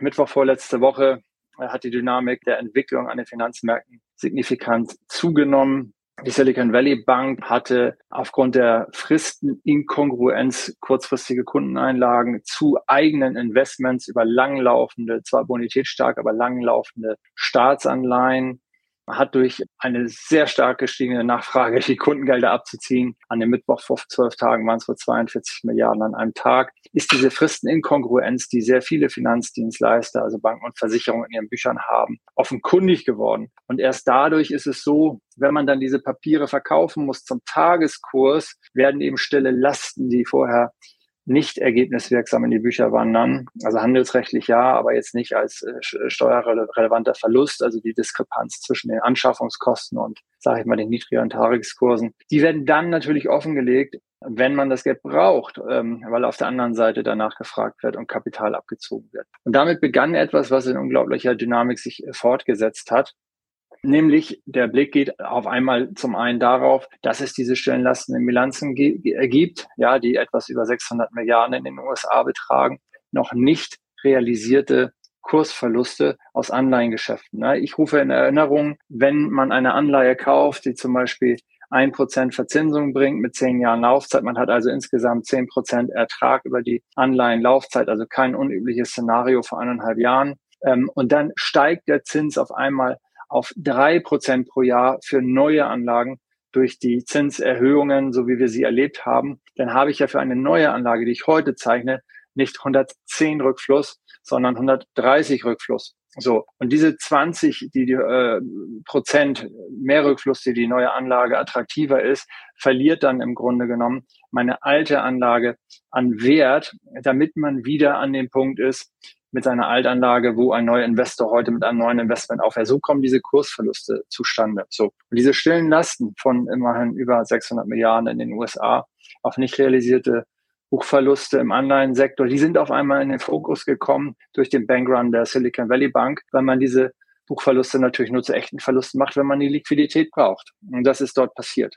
Mittwoch vorletzte Woche äh, hat die Dynamik der Entwicklung an den Finanzmärkten signifikant zugenommen. Die Silicon Valley Bank hatte aufgrund der Fristeninkongruenz kurzfristige Kundeneinlagen zu eigenen Investments über langlaufende, zwar bonitätsstark, aber langlaufende Staatsanleihen hat durch eine sehr stark gestiegene Nachfrage, die Kundengelder abzuziehen. An dem Mittwoch vor zwölf Tagen waren es wohl 42 Milliarden an einem Tag. Ist diese Fristeninkongruenz, die sehr viele Finanzdienstleister, also Banken und Versicherungen in ihren Büchern haben, offenkundig geworden. Und erst dadurch ist es so, wenn man dann diese Papiere verkaufen muss zum Tageskurs, werden eben stille Lasten, die vorher nicht ergebniswirksam in die Bücher wandern. Also handelsrechtlich ja, aber jetzt nicht als äh, steuerrelevanter Verlust, also die Diskrepanz zwischen den Anschaffungskosten und, sage ich mal, den niedrigeren Tarifskursen. Die werden dann natürlich offengelegt, wenn man das Geld braucht, ähm, weil auf der anderen Seite danach gefragt wird und Kapital abgezogen wird. Und damit begann etwas, was in unglaublicher Dynamik sich fortgesetzt hat. Nämlich der Blick geht auf einmal zum einen darauf, dass es diese Stellenlasten in Bilanzen gibt, ja, die etwas über 600 Milliarden in den USA betragen, noch nicht realisierte Kursverluste aus Anleihengeschäften. Ne? Ich rufe in Erinnerung, wenn man eine Anleihe kauft, die zum Beispiel ein Prozent Verzinsung bringt mit zehn Jahren Laufzeit. Man hat also insgesamt zehn Prozent Ertrag über die Anleihenlaufzeit, also kein unübliches Szenario vor eineinhalb Jahren. Ähm, und dann steigt der Zins auf einmal auf drei Prozent pro Jahr für neue Anlagen durch die Zinserhöhungen, so wie wir sie erlebt haben, dann habe ich ja für eine neue Anlage, die ich heute zeichne, nicht 110 Rückfluss, sondern 130 Rückfluss. So, und diese 20, die, die äh, Prozent mehr Rückfluss, die die neue Anlage attraktiver ist, verliert dann im Grunde genommen meine alte Anlage an Wert, damit man wieder an dem Punkt ist, mit seiner Altanlage, wo ein neuer Investor heute mit einem neuen Investment aufhört. So kommen diese Kursverluste zustande. So. Und diese stillen Lasten von immerhin über 600 Milliarden in den USA auf nicht realisierte Buchverluste im Anleihensektor, die sind auf einmal in den Fokus gekommen durch den Bankrun der Silicon Valley Bank, weil man diese Buchverluste natürlich nur zu echten Verlusten macht, wenn man die Liquidität braucht. Und das ist dort passiert.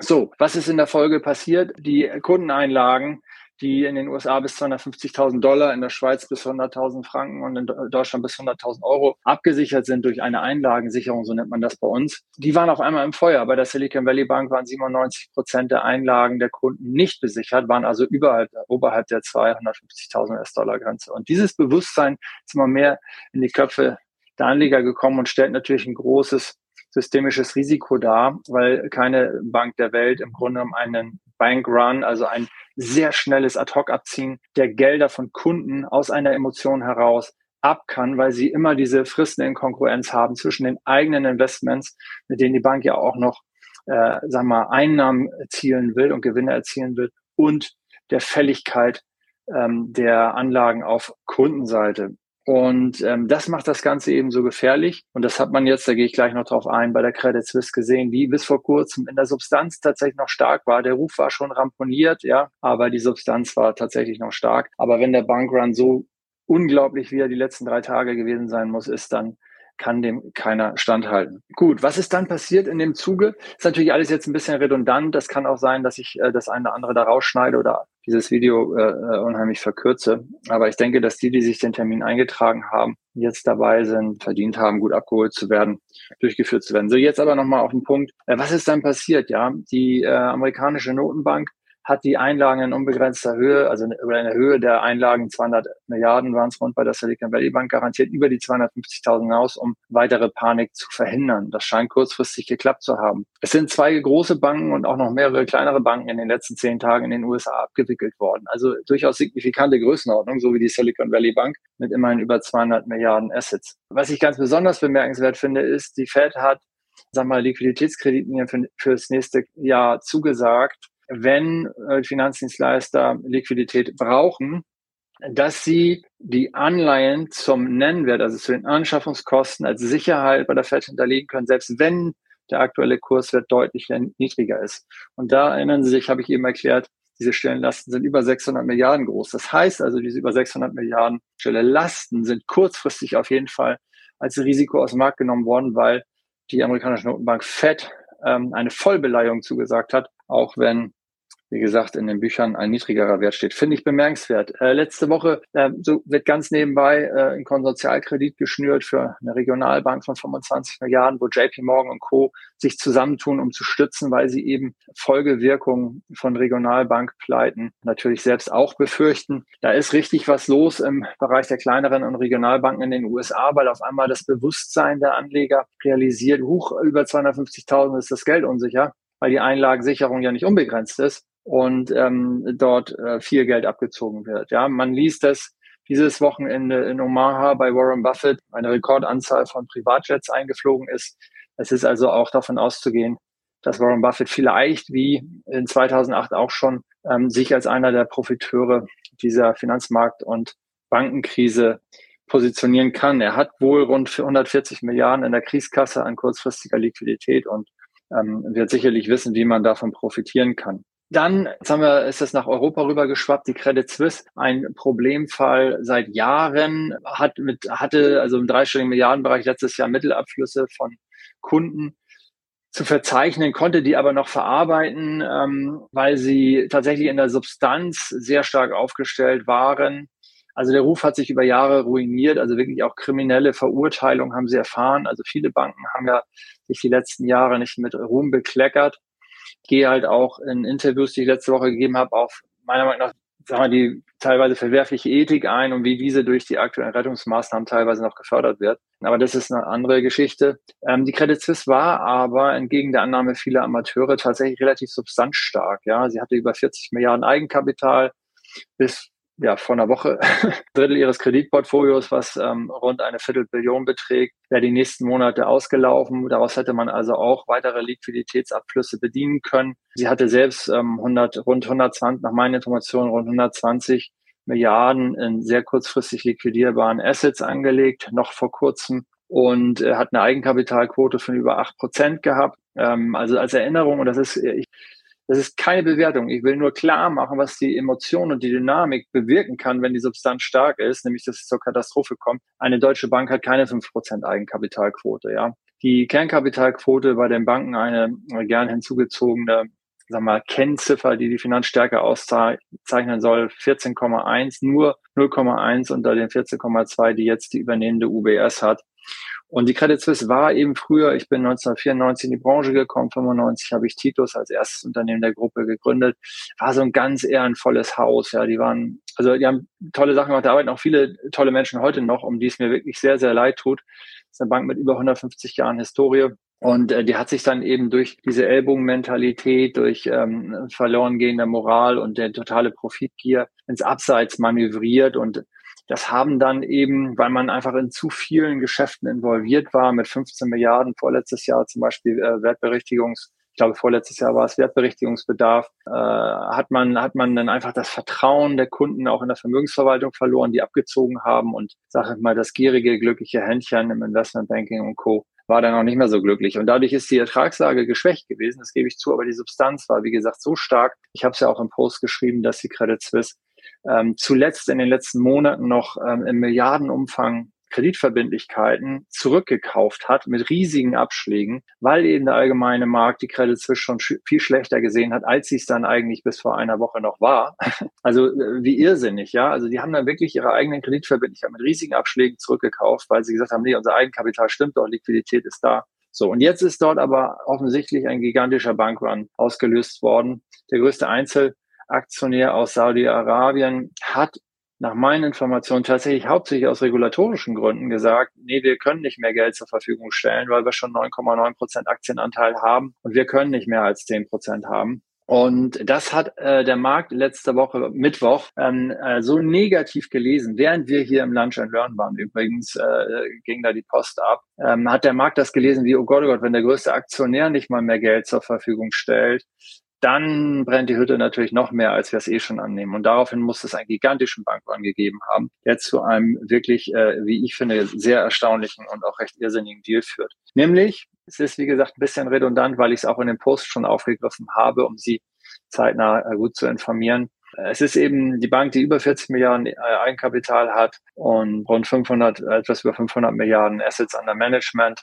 So, was ist in der Folge passiert? Die Kundeneinlagen die in den USA bis 250.000 Dollar, in der Schweiz bis 100.000 Franken und in Deutschland bis 100.000 Euro abgesichert sind durch eine Einlagensicherung, so nennt man das bei uns. Die waren auf einmal im Feuer. Bei der Silicon Valley Bank waren 97 Prozent der Einlagen der Kunden nicht besichert, waren also überhalb, oberhalb der 250.000 US-Dollar Grenze. Und dieses Bewusstsein ist immer mehr in die Köpfe der Anleger gekommen und stellt natürlich ein großes systemisches Risiko dar, weil keine Bank der Welt im Grunde um einen Bank Run, also ein sehr schnelles Ad-Hoc-Abziehen der Gelder von Kunden aus einer Emotion heraus ab kann, weil sie immer diese Fristen in Konkurrenz haben zwischen den eigenen Investments, mit denen die Bank ja auch noch, äh, sagen wir mal, Einnahmen erzielen will und Gewinne erzielen will und der Fälligkeit ähm, der Anlagen auf Kundenseite. Und ähm, das macht das Ganze eben so gefährlich. Und das hat man jetzt, da gehe ich gleich noch drauf ein, bei der Credit Suisse gesehen, die bis vor kurzem in der Substanz tatsächlich noch stark war. Der Ruf war schon ramponiert, ja, aber die Substanz war tatsächlich noch stark. Aber wenn der Bankrun so unglaublich wie er die letzten drei Tage gewesen sein muss, ist dann kann dem keiner standhalten. Gut, was ist dann passiert in dem Zuge? Ist natürlich alles jetzt ein bisschen redundant. Das kann auch sein, dass ich äh, das eine oder andere da rausschneide oder dieses Video äh, äh, unheimlich verkürze. Aber ich denke, dass die, die sich den Termin eingetragen haben, jetzt dabei sind, verdient haben, gut abgeholt zu werden, durchgeführt zu werden. So, jetzt aber nochmal auf den Punkt. Äh, was ist dann passiert? Ja, die äh, amerikanische Notenbank hat die Einlagen in unbegrenzter Höhe, also über eine Höhe der Einlagen 200 Milliarden waren es rund bei der Silicon Valley Bank garantiert über die 250.000 hinaus, um weitere Panik zu verhindern. Das scheint kurzfristig geklappt zu haben. Es sind zwei große Banken und auch noch mehrere kleinere Banken in den letzten zehn Tagen in den USA abgewickelt worden. Also durchaus signifikante Größenordnung, so wie die Silicon Valley Bank mit immerhin über 200 Milliarden Assets. Was ich ganz besonders bemerkenswert finde, ist, die Fed hat sag mal, Liquiditätskreditlinien für, für das nächste Jahr zugesagt wenn äh, Finanzdienstleister Liquidität brauchen, dass sie die Anleihen zum Nennwert, also zu den Anschaffungskosten als Sicherheit bei der FED hinterlegen können, selbst wenn der aktuelle Kurswert deutlich niedriger ist. Und da erinnern Sie sich, habe ich eben erklärt, diese Stellenlasten sind über 600 Milliarden groß. Das heißt also, diese über 600 Milliarden Stelle Lasten sind kurzfristig auf jeden Fall als Risiko aus dem Markt genommen worden, weil die amerikanische Notenbank Fed ähm, eine Vollbeleihung zugesagt hat, auch wenn wie gesagt, in den Büchern ein niedrigerer Wert steht. Finde ich bemerkenswert. Äh, letzte Woche äh, so wird ganz nebenbei äh, ein Konsortialkredit geschnürt für eine Regionalbank von 25 Milliarden, wo JP Morgan und Co. sich zusammentun, um zu stützen, weil sie eben Folgewirkungen von Regionalbankpleiten natürlich selbst auch befürchten. Da ist richtig was los im Bereich der kleineren und Regionalbanken in den USA, weil auf einmal das Bewusstsein der Anleger realisiert, hoch über 250.000 ist das Geld unsicher, weil die Einlagensicherung ja nicht unbegrenzt ist und ähm, dort äh, viel Geld abgezogen wird. Ja, man liest es dieses Wochenende in Omaha bei Warren Buffett eine Rekordanzahl von Privatjets eingeflogen ist. Es ist also auch davon auszugehen, dass Warren Buffett vielleicht wie in 2008 auch schon ähm, sich als einer der Profiteure dieser Finanzmarkt- und Bankenkrise positionieren kann. Er hat wohl rund 140 Milliarden in der Kriegskasse an kurzfristiger Liquidität und ähm, wird sicherlich wissen, wie man davon profitieren kann. Dann, jetzt haben wir, ist es nach Europa rüber geschwappt, die Credit Suisse, ein Problemfall seit Jahren, hat mit, hatte also im dreistelligen Milliardenbereich letztes Jahr Mittelabflüsse von Kunden zu verzeichnen, konnte die aber noch verarbeiten, ähm, weil sie tatsächlich in der Substanz sehr stark aufgestellt waren. Also der Ruf hat sich über Jahre ruiniert, also wirklich auch kriminelle Verurteilungen haben sie erfahren. Also viele Banken haben ja sich die letzten Jahre nicht mit Ruhm bekleckert gehe halt auch in Interviews, die ich letzte Woche gegeben habe, auf meiner Meinung nach sagen wir, die teilweise verwerfliche Ethik ein und wie diese durch die aktuellen Rettungsmaßnahmen teilweise noch gefördert wird. Aber das ist eine andere Geschichte. Ähm, die Credit Suisse war aber entgegen der Annahme vieler Amateure tatsächlich relativ substanzstark. Ja, sie hatte über 40 Milliarden Eigenkapital bis ja, vor einer Woche Drittel ihres Kreditportfolios, was ähm, rund eine Viertelbillion beträgt, wäre die nächsten Monate ausgelaufen. Daraus hätte man also auch weitere Liquiditätsabflüsse bedienen können. Sie hatte selbst ähm, 100, rund 120, nach meinen Informationen, rund 120 Milliarden in sehr kurzfristig liquidierbaren Assets angelegt, noch vor kurzem und äh, hat eine Eigenkapitalquote von über acht Prozent gehabt. Ähm, also als Erinnerung, und das ist, ich, das ist keine Bewertung. Ich will nur klar machen, was die Emotion und die Dynamik bewirken kann, wenn die Substanz stark ist, nämlich dass es zur Katastrophe kommt. Eine deutsche Bank hat keine 5% Eigenkapitalquote, ja. Die Kernkapitalquote bei den Banken eine gern hinzugezogene sag mal, Kennziffer, die die Finanzstärke auszeichnen soll, 14,1, nur 0,1 unter den 14,2, die jetzt die übernehmende UBS hat. Und die Credit Suisse war eben früher, ich bin 1994 in die Branche gekommen, 95 habe ich Titus als erstes Unternehmen der Gruppe gegründet, war so ein ganz ehrenvolles Haus. Ja, die waren, also die haben tolle Sachen gemacht, da arbeiten auch viele tolle Menschen heute noch, um die es mir wirklich sehr, sehr leid tut. Das ist eine Bank mit über 150 Jahren Historie. Und äh, die hat sich dann eben durch diese Ellbogenmentalität, durch ähm, verloren gehende Moral und der totale Profitgier ins Abseits manövriert und das haben dann eben, weil man einfach in zu vielen Geschäften involviert war, mit 15 Milliarden vorletztes Jahr zum Beispiel äh, Wertberichtigungs, ich glaube vorletztes Jahr war es Wertberichtigungsbedarf, äh, hat man hat man dann einfach das Vertrauen der Kunden auch in der Vermögensverwaltung verloren, die abgezogen haben und sage ich mal das gierige glückliche Händchen im Investmentbanking und Co war dann auch nicht mehr so glücklich. Und dadurch ist die Ertragslage geschwächt gewesen, das gebe ich zu, aber die Substanz war, wie gesagt, so stark. Ich habe es ja auch im Post geschrieben, dass die Credit Suisse ähm, zuletzt in den letzten Monaten noch ähm, im Milliardenumfang Kreditverbindlichkeiten zurückgekauft hat mit riesigen Abschlägen, weil eben der allgemeine Markt die Credit Suisse schon sch viel schlechter gesehen hat, als sie es dann eigentlich bis vor einer Woche noch war. Also äh, wie irrsinnig, ja. Also die haben dann wirklich ihre eigenen Kreditverbindlichkeiten mit riesigen Abschlägen zurückgekauft, weil sie gesagt haben, nee, unser Eigenkapital stimmt doch, Liquidität ist da. So, und jetzt ist dort aber offensichtlich ein gigantischer Bankrun ausgelöst worden. Der größte Einzel Aktionär aus Saudi-Arabien hat nach meinen Informationen tatsächlich hauptsächlich aus regulatorischen Gründen gesagt, nee, wir können nicht mehr Geld zur Verfügung stellen, weil wir schon 9,9 Prozent Aktienanteil haben und wir können nicht mehr als 10 Prozent haben. Und das hat äh, der Markt letzte Woche Mittwoch ähm, äh, so negativ gelesen, während wir hier im Lunch and Learn waren. Übrigens äh, ging da die Post ab. Ähm, hat der Markt das gelesen wie, oh Gott, oh Gott, wenn der größte Aktionär nicht mal mehr Geld zur Verfügung stellt, dann brennt die Hütte natürlich noch mehr, als wir es eh schon annehmen. Und daraufhin muss es einen gigantischen Bankrun gegeben haben, der zu einem wirklich, äh, wie ich finde, sehr erstaunlichen und auch recht irrsinnigen Deal führt. Nämlich, es ist wie gesagt ein bisschen redundant, weil ich es auch in dem Post schon aufgegriffen habe, um Sie zeitnah äh, gut zu informieren. Es ist eben die Bank, die über 40 Milliarden äh, Eigenkapital hat und rund 500, etwas über 500 Milliarden Assets under Management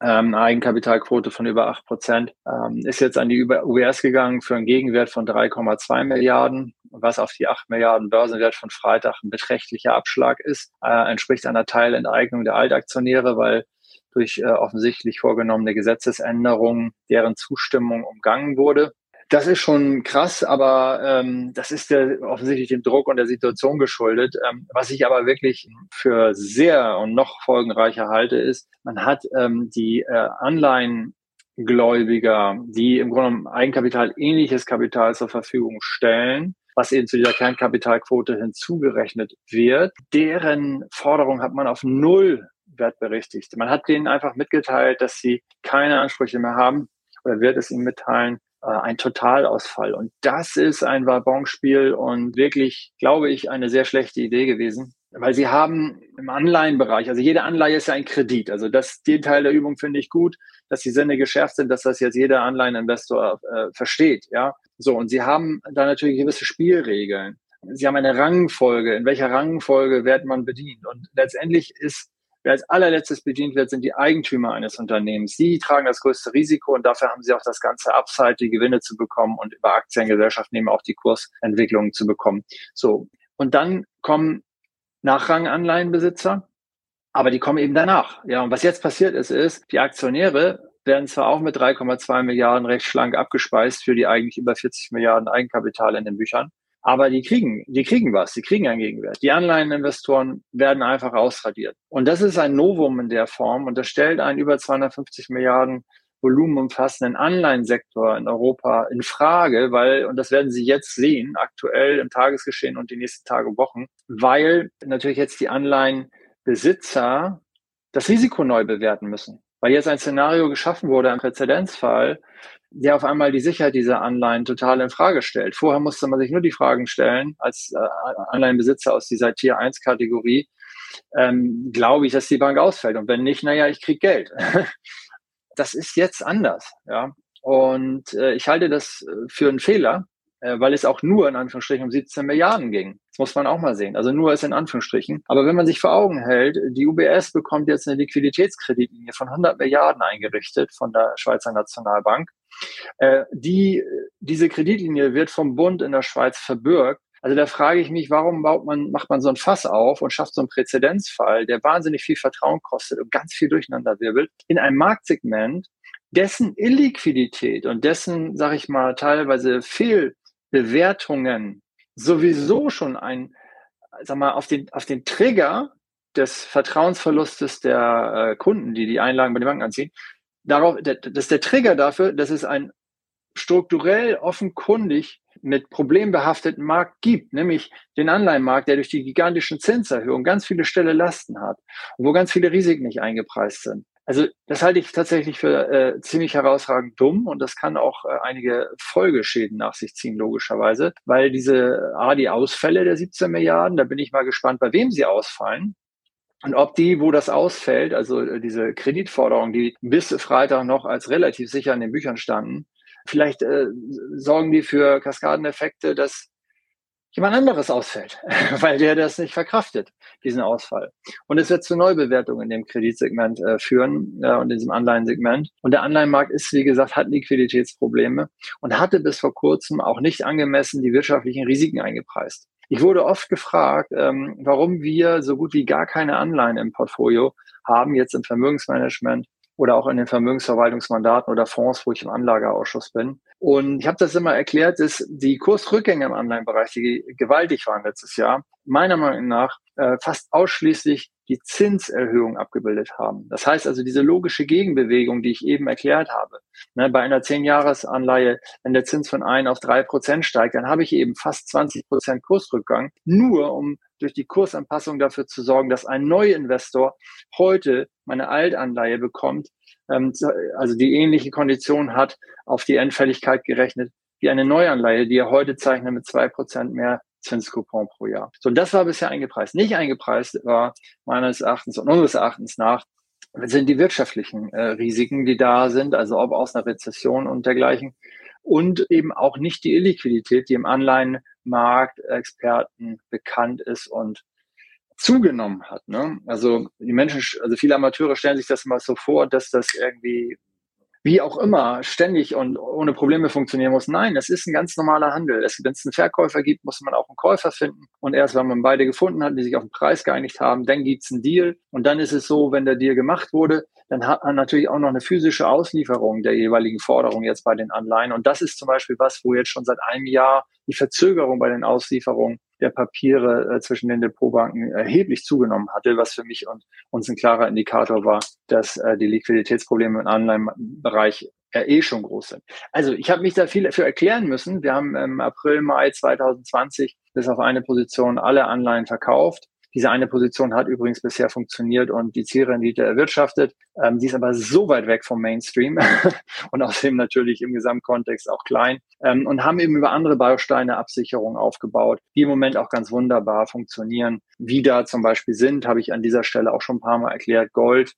ähm, Eigenkapitalquote von über acht Prozent, ähm, ist jetzt an die UBS gegangen für einen Gegenwert von 3,2 Milliarden, was auf die 8 Milliarden Börsenwert von Freitag ein beträchtlicher Abschlag ist, äh, entspricht einer Teilenteignung der Altaktionäre, weil durch äh, offensichtlich vorgenommene Gesetzesänderungen deren Zustimmung umgangen wurde. Das ist schon krass, aber ähm, das ist der, offensichtlich dem Druck und der Situation geschuldet. Ähm, was ich aber wirklich für sehr und noch folgenreicher halte, ist, man hat ähm, die äh, Anleihengläubiger, die im Grunde genommen Eigenkapital ähnliches Kapital zur Verfügung stellen, was eben zu dieser Kernkapitalquote hinzugerechnet wird, deren Forderung hat man auf null wertberechtigt. Man hat denen einfach mitgeteilt, dass sie keine Ansprüche mehr haben oder wird es ihnen mitteilen, ein Totalausfall. Und das ist ein Wabonspiel und wirklich, glaube ich, eine sehr schlechte Idee gewesen. Weil sie haben im Anleihenbereich, also jede Anleihe ist ja ein Kredit. Also das, den Teil der Übung finde ich gut, dass die Sinne geschärft sind, dass das jetzt jeder Anleiheninvestor äh, versteht. Ja, so und sie haben da natürlich gewisse Spielregeln. Sie haben eine Rangfolge. In welcher Rangfolge wird man bedient? Und letztendlich ist Wer als allerletztes bedient wird, sind die Eigentümer eines Unternehmens. Sie tragen das größte Risiko und dafür haben sie auch das ganze Upside, die Gewinne zu bekommen und über Aktiengesellschaften eben auch die Kursentwicklungen zu bekommen. So. Und dann kommen Nachranganleihenbesitzer, aber die kommen eben danach. Ja, und was jetzt passiert ist, ist, die Aktionäre werden zwar auch mit 3,2 Milliarden recht schlank abgespeist für die eigentlich über 40 Milliarden Eigenkapital in den Büchern. Aber die kriegen, die kriegen was, die kriegen einen Gegenwert. Die Anleiheninvestoren werden einfach ausradiert. Und das ist ein Novum in der Form und das stellt einen über 250 Milliarden Volumen umfassenden Anleihensektor in Europa in Frage, weil, und das werden Sie jetzt sehen, aktuell im Tagesgeschehen und die nächsten Tage, Wochen, weil natürlich jetzt die Anleihenbesitzer das Risiko neu bewerten müssen. Weil jetzt ein Szenario geschaffen wurde, ein Präzedenzfall, der auf einmal die Sicherheit dieser Anleihen total in Frage stellt. Vorher musste man sich nur die Fragen stellen, als äh, Anleihenbesitzer aus dieser Tier 1 Kategorie, ähm, glaube ich, dass die Bank ausfällt. Und wenn nicht, naja, ich krieg Geld. das ist jetzt anders, ja. Und äh, ich halte das äh, für einen Fehler, äh, weil es auch nur in Anführungsstrichen um 17 Milliarden ging. Das muss man auch mal sehen. Also nur ist in Anführungsstrichen. Aber wenn man sich vor Augen hält, die UBS bekommt jetzt eine Liquiditätskreditlinie von 100 Milliarden eingerichtet von der Schweizer Nationalbank. Äh, die, diese Kreditlinie wird vom Bund in der Schweiz verbürgt. Also da frage ich mich, warum baut man, macht man so ein Fass auf und schafft so einen Präzedenzfall, der wahnsinnig viel Vertrauen kostet und ganz viel durcheinander wirbelt, in einem Marktsegment, dessen Illiquidität und dessen, sag ich mal, teilweise Fehlbewertungen sowieso schon ein, sag mal, auf den, auf den Trigger des Vertrauensverlustes der äh, Kunden, die die Einlagen bei den Banken anziehen, darauf, das ist der Trigger dafür, dass es ein strukturell offenkundig mit problembehafteten Markt gibt, nämlich den Anleihenmarkt, der durch die gigantischen Zinserhöhungen ganz viele Stelle Lasten hat und wo ganz viele Risiken nicht eingepreist sind. Also das halte ich tatsächlich für äh, ziemlich herausragend dumm und das kann auch äh, einige Folgeschäden nach sich ziehen, logischerweise, weil diese, ah, die Ausfälle der 17 Milliarden, da bin ich mal gespannt, bei wem sie ausfallen. Und ob die, wo das ausfällt, also äh, diese Kreditforderungen, die bis Freitag noch als relativ sicher in den Büchern standen, vielleicht äh, sorgen die für Kaskadeneffekte, dass jemand anderes ausfällt, weil der das nicht verkraftet, diesen Ausfall. Und es wird zu Neubewertungen in dem Kreditsegment äh, führen äh, und in diesem Anleihensegment. Und der Anleihenmarkt ist, wie gesagt, hat Liquiditätsprobleme und hatte bis vor kurzem auch nicht angemessen die wirtschaftlichen Risiken eingepreist. Ich wurde oft gefragt, ähm, warum wir so gut wie gar keine Anleihen im Portfolio haben, jetzt im Vermögensmanagement oder auch in den Vermögensverwaltungsmandaten oder Fonds, wo ich im Anlageausschuss bin. Und ich habe das immer erklärt, dass die Kursrückgänge im Anleihenbereich, die gewaltig waren letztes Jahr, meiner Meinung nach äh, fast ausschließlich die Zinserhöhung abgebildet haben. Das heißt also diese logische Gegenbewegung, die ich eben erklärt habe. Ne, bei einer 10-Jahres-Anleihe, wenn der Zins von 1 auf 3 Prozent steigt, dann habe ich eben fast 20 Prozent Kursrückgang, nur um durch die Kursanpassung dafür zu sorgen, dass ein Neuinvestor heute meine Altanleihe bekommt, ähm, also die ähnliche Kondition hat, auf die Endfälligkeit gerechnet, wie eine Neuanleihe, die er heute zeichnet mit zwei Prozent mehr Zinscoupon pro Jahr. So, das war bisher eingepreist. Nicht eingepreist war meines Erachtens und unseres Erachtens nach sind die wirtschaftlichen äh, Risiken, die da sind, also ob aus einer Rezession und dergleichen. Und eben auch nicht die Illiquidität, die im Anleihenmarkt Experten bekannt ist und zugenommen hat. Ne? Also die Menschen, also viele Amateure stellen sich das mal so vor, dass das irgendwie wie auch immer ständig und ohne Probleme funktionieren muss. Nein, es ist ein ganz normaler Handel. Wenn es einen Verkäufer gibt, muss man auch einen Käufer finden. Und erst wenn man beide gefunden hat, die sich auf den Preis geeinigt haben, dann gibt's einen Deal. Und dann ist es so, wenn der Deal gemacht wurde, dann hat man natürlich auch noch eine physische Auslieferung der jeweiligen Forderung jetzt bei den Anleihen. Und das ist zum Beispiel was, wo jetzt schon seit einem Jahr die Verzögerung bei den Auslieferungen der Papiere äh, zwischen den Depotbanken erheblich zugenommen hatte, was für mich und uns ein klarer Indikator war, dass äh, die Liquiditätsprobleme im Anleihenbereich eh schon groß sind. Also ich habe mich da viel dafür erklären müssen. Wir haben im April, Mai 2020 bis auf eine Position alle Anleihen verkauft. Diese eine Position hat übrigens bisher funktioniert und die Zielrendite erwirtschaftet. Ähm, die ist aber so weit weg vom Mainstream und außerdem natürlich im Gesamtkontext auch klein ähm, und haben eben über andere Bausteine Absicherungen aufgebaut, die im Moment auch ganz wunderbar funktionieren. Wie da zum Beispiel sind, habe ich an dieser Stelle auch schon ein paar Mal erklärt. Gold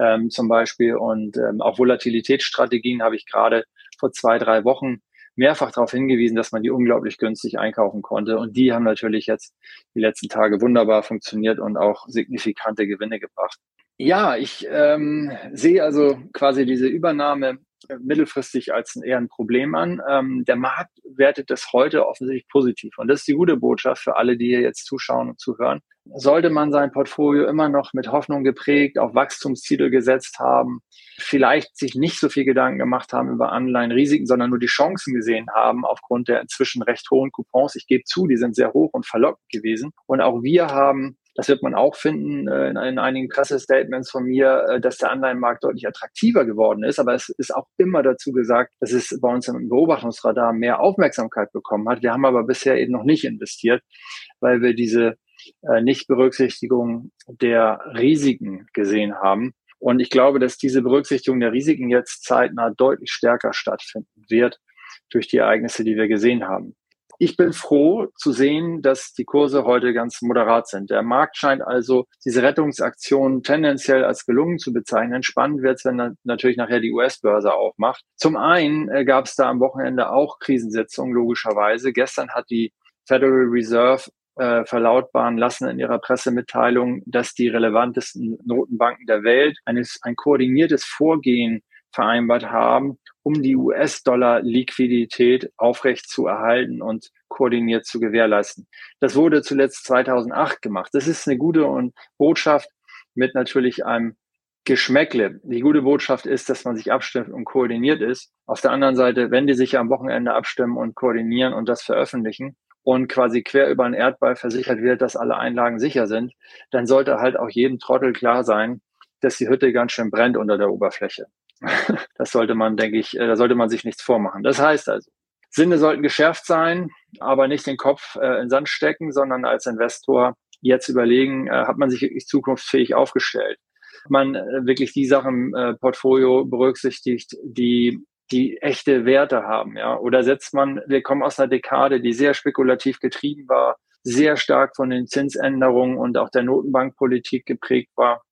ähm, zum Beispiel und ähm, auch Volatilitätsstrategien habe ich gerade vor zwei, drei Wochen mehrfach darauf hingewiesen, dass man die unglaublich günstig einkaufen konnte. Und die haben natürlich jetzt die letzten Tage wunderbar funktioniert und auch signifikante Gewinne gebracht. Ja, ich ähm, sehe also quasi diese Übernahme mittelfristig als eher ein Problem an. Ähm, der Markt wertet das heute offensichtlich positiv. Und das ist die gute Botschaft für alle, die hier jetzt zuschauen und zuhören. Sollte man sein Portfolio immer noch mit Hoffnung geprägt, auf Wachstumsziele gesetzt haben, vielleicht sich nicht so viel Gedanken gemacht haben über Anleihenrisiken, sondern nur die Chancen gesehen haben aufgrund der inzwischen recht hohen Coupons. Ich gebe zu, die sind sehr hoch und verlockend gewesen. Und auch wir haben das wird man auch finden äh, in, in, einigen Pressestatements von mir, äh, dass der Anleihenmarkt deutlich attraktiver geworden ist. Aber es ist auch immer dazu gesagt, dass es bei uns im Beobachtungsradar mehr Aufmerksamkeit bekommen hat. Wir haben aber bisher eben noch nicht investiert, weil wir diese äh, Nichtberücksichtigung der Risiken gesehen haben. Und ich glaube, dass diese Berücksichtigung der Risiken jetzt zeitnah deutlich stärker stattfinden wird durch die Ereignisse, die wir gesehen haben. Ich bin froh zu sehen, dass die Kurse heute ganz moderat sind. Der Markt scheint also diese Rettungsaktion tendenziell als gelungen zu bezeichnen. Spannend wird es, wenn natürlich nachher die US-Börse aufmacht. Zum einen äh, gab es da am Wochenende auch Krisensitzungen, logischerweise. Gestern hat die Federal Reserve äh, verlautbaren lassen in ihrer Pressemitteilung, dass die relevantesten Notenbanken der Welt eines, ein koordiniertes Vorgehen vereinbart haben, um die US-Dollar-Liquidität aufrecht zu erhalten und koordiniert zu gewährleisten. Das wurde zuletzt 2008 gemacht. Das ist eine gute Botschaft mit natürlich einem Geschmäckle. Die gute Botschaft ist, dass man sich abstimmt und koordiniert ist. Auf der anderen Seite, wenn die sich am Wochenende abstimmen und koordinieren und das veröffentlichen, und quasi quer über den Erdball versichert wird, dass alle Einlagen sicher sind, dann sollte halt auch jedem Trottel klar sein, dass die Hütte ganz schön brennt unter der Oberfläche. Das sollte man, denke ich, äh, da sollte man sich nichts vormachen. Das heißt also, Sinne sollten geschärft sein, aber nicht den Kopf äh, in Sand stecken, sondern als Investor jetzt überlegen, äh, hat man sich wirklich zukunftsfähig aufgestellt. Man äh, wirklich die Sachen äh, Portfolio berücksichtigt, die die echte Werte haben, ja. Oder setzt man, wir kommen aus einer Dekade, die sehr spekulativ getrieben war, sehr stark von den Zinsänderungen und auch der Notenbankpolitik geprägt war.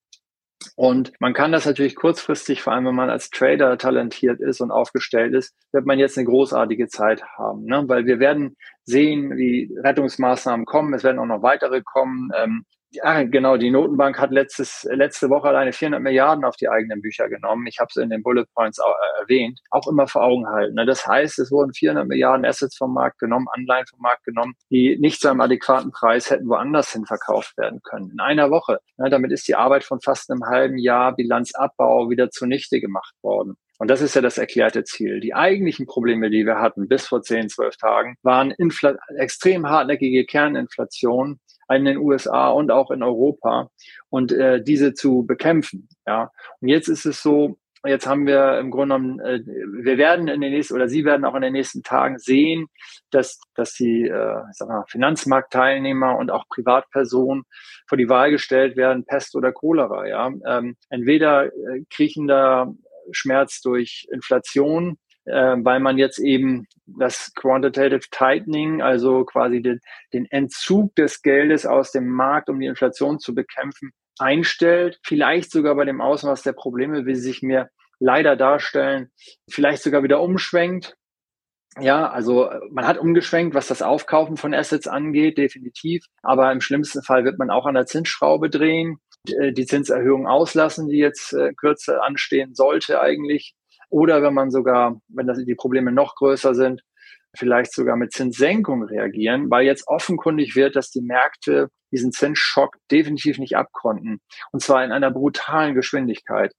Und man kann das natürlich kurzfristig, vor allem wenn man als Trader talentiert ist und aufgestellt ist, wird man jetzt eine großartige Zeit haben, ne? weil wir werden sehen, wie Rettungsmaßnahmen kommen. Es werden auch noch weitere kommen. Ähm, ja, genau. Die Notenbank hat letztes, letzte Woche alleine 400 Milliarden auf die eigenen Bücher genommen. Ich habe es in den Bullet Points auch, äh, erwähnt. Auch immer vor Augen halten. Ne? Das heißt, es wurden 400 Milliarden Assets vom Markt genommen, Anleihen vom Markt genommen, die nicht zu einem adäquaten Preis hätten woanders hin verkauft werden können. In einer Woche. Ne? Damit ist die Arbeit von fast einem halben Jahr Bilanzabbau wieder zunichte gemacht worden. Und das ist ja das erklärte Ziel. Die eigentlichen Probleme, die wir hatten bis vor 10, 12 Tagen, waren Infl extrem hartnäckige Kerninflation, in den USA und auch in Europa und äh, diese zu bekämpfen. Ja, und jetzt ist es so, jetzt haben wir im Grunde genommen, äh, wir werden in den nächsten oder Sie werden auch in den nächsten Tagen sehen, dass dass die äh, ich sag mal, Finanzmarktteilnehmer und auch Privatpersonen vor die Wahl gestellt werden, Pest oder Cholera. Ja, ähm, entweder äh, kriechender Schmerz durch Inflation äh, weil man jetzt eben das Quantitative Tightening, also quasi den, den Entzug des Geldes aus dem Markt, um die Inflation zu bekämpfen, einstellt. Vielleicht sogar bei dem Ausmaß der Probleme, wie sie sich mir leider darstellen, vielleicht sogar wieder umschwenkt Ja, also man hat umgeschwenkt, was das Aufkaufen von Assets angeht, definitiv. Aber im schlimmsten Fall wird man auch an der Zinsschraube drehen, die Zinserhöhung auslassen, die jetzt äh, kürzer anstehen sollte eigentlich. Oder wenn man sogar, wenn das, die Probleme noch größer sind, vielleicht sogar mit Zinssenkung reagieren, weil jetzt offenkundig wird, dass die Märkte diesen Zinsschock definitiv nicht abkonnten. Und zwar in einer brutalen Geschwindigkeit.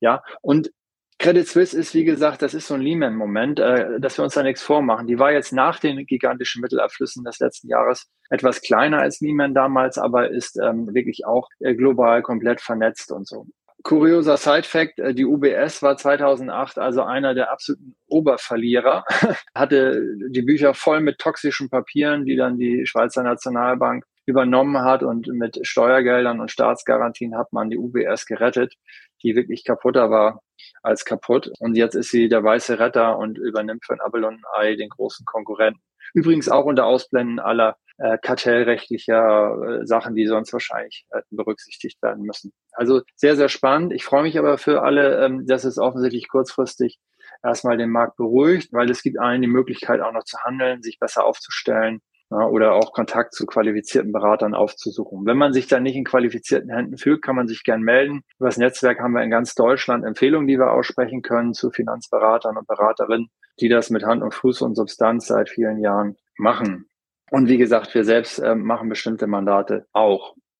Ja, und Credit Suisse ist, wie gesagt, das ist so ein Lehman-Moment, äh, dass wir uns da nichts vormachen. Die war jetzt nach den gigantischen Mittelabflüssen des letzten Jahres etwas kleiner als Lehman damals, aber ist ähm, wirklich auch äh, global komplett vernetzt und so. Kurioser Side-Fact, äh, die UBS war 2008 also einer der absoluten Oberverlierer, hatte die Bücher voll mit toxischen Papieren, die dann die Schweizer Nationalbank übernommen hat und mit Steuergeldern und Staatsgarantien hat man die UBS gerettet, die wirklich kaputter war als kaputt. Und jetzt ist sie der weiße Retter und übernimmt von Abelon Ei den großen Konkurrenten. Übrigens auch unter Ausblenden aller äh, kartellrechtlicher äh, Sachen, die sonst wahrscheinlich äh, berücksichtigt werden müssen. Also sehr, sehr spannend. Ich freue mich aber für alle, ähm, dass es offensichtlich kurzfristig erstmal den Markt beruhigt, weil es gibt allen die Möglichkeit auch noch zu handeln, sich besser aufzustellen oder auch Kontakt zu qualifizierten Beratern aufzusuchen. Wenn man sich dann nicht in qualifizierten Händen fühlt, kann man sich gern melden. Über das Netzwerk haben wir in ganz Deutschland Empfehlungen, die wir aussprechen können zu Finanzberatern und Beraterinnen, die das mit Hand und Fuß und Substanz seit vielen Jahren machen. Und wie gesagt, wir selbst äh, machen bestimmte Mandate auch.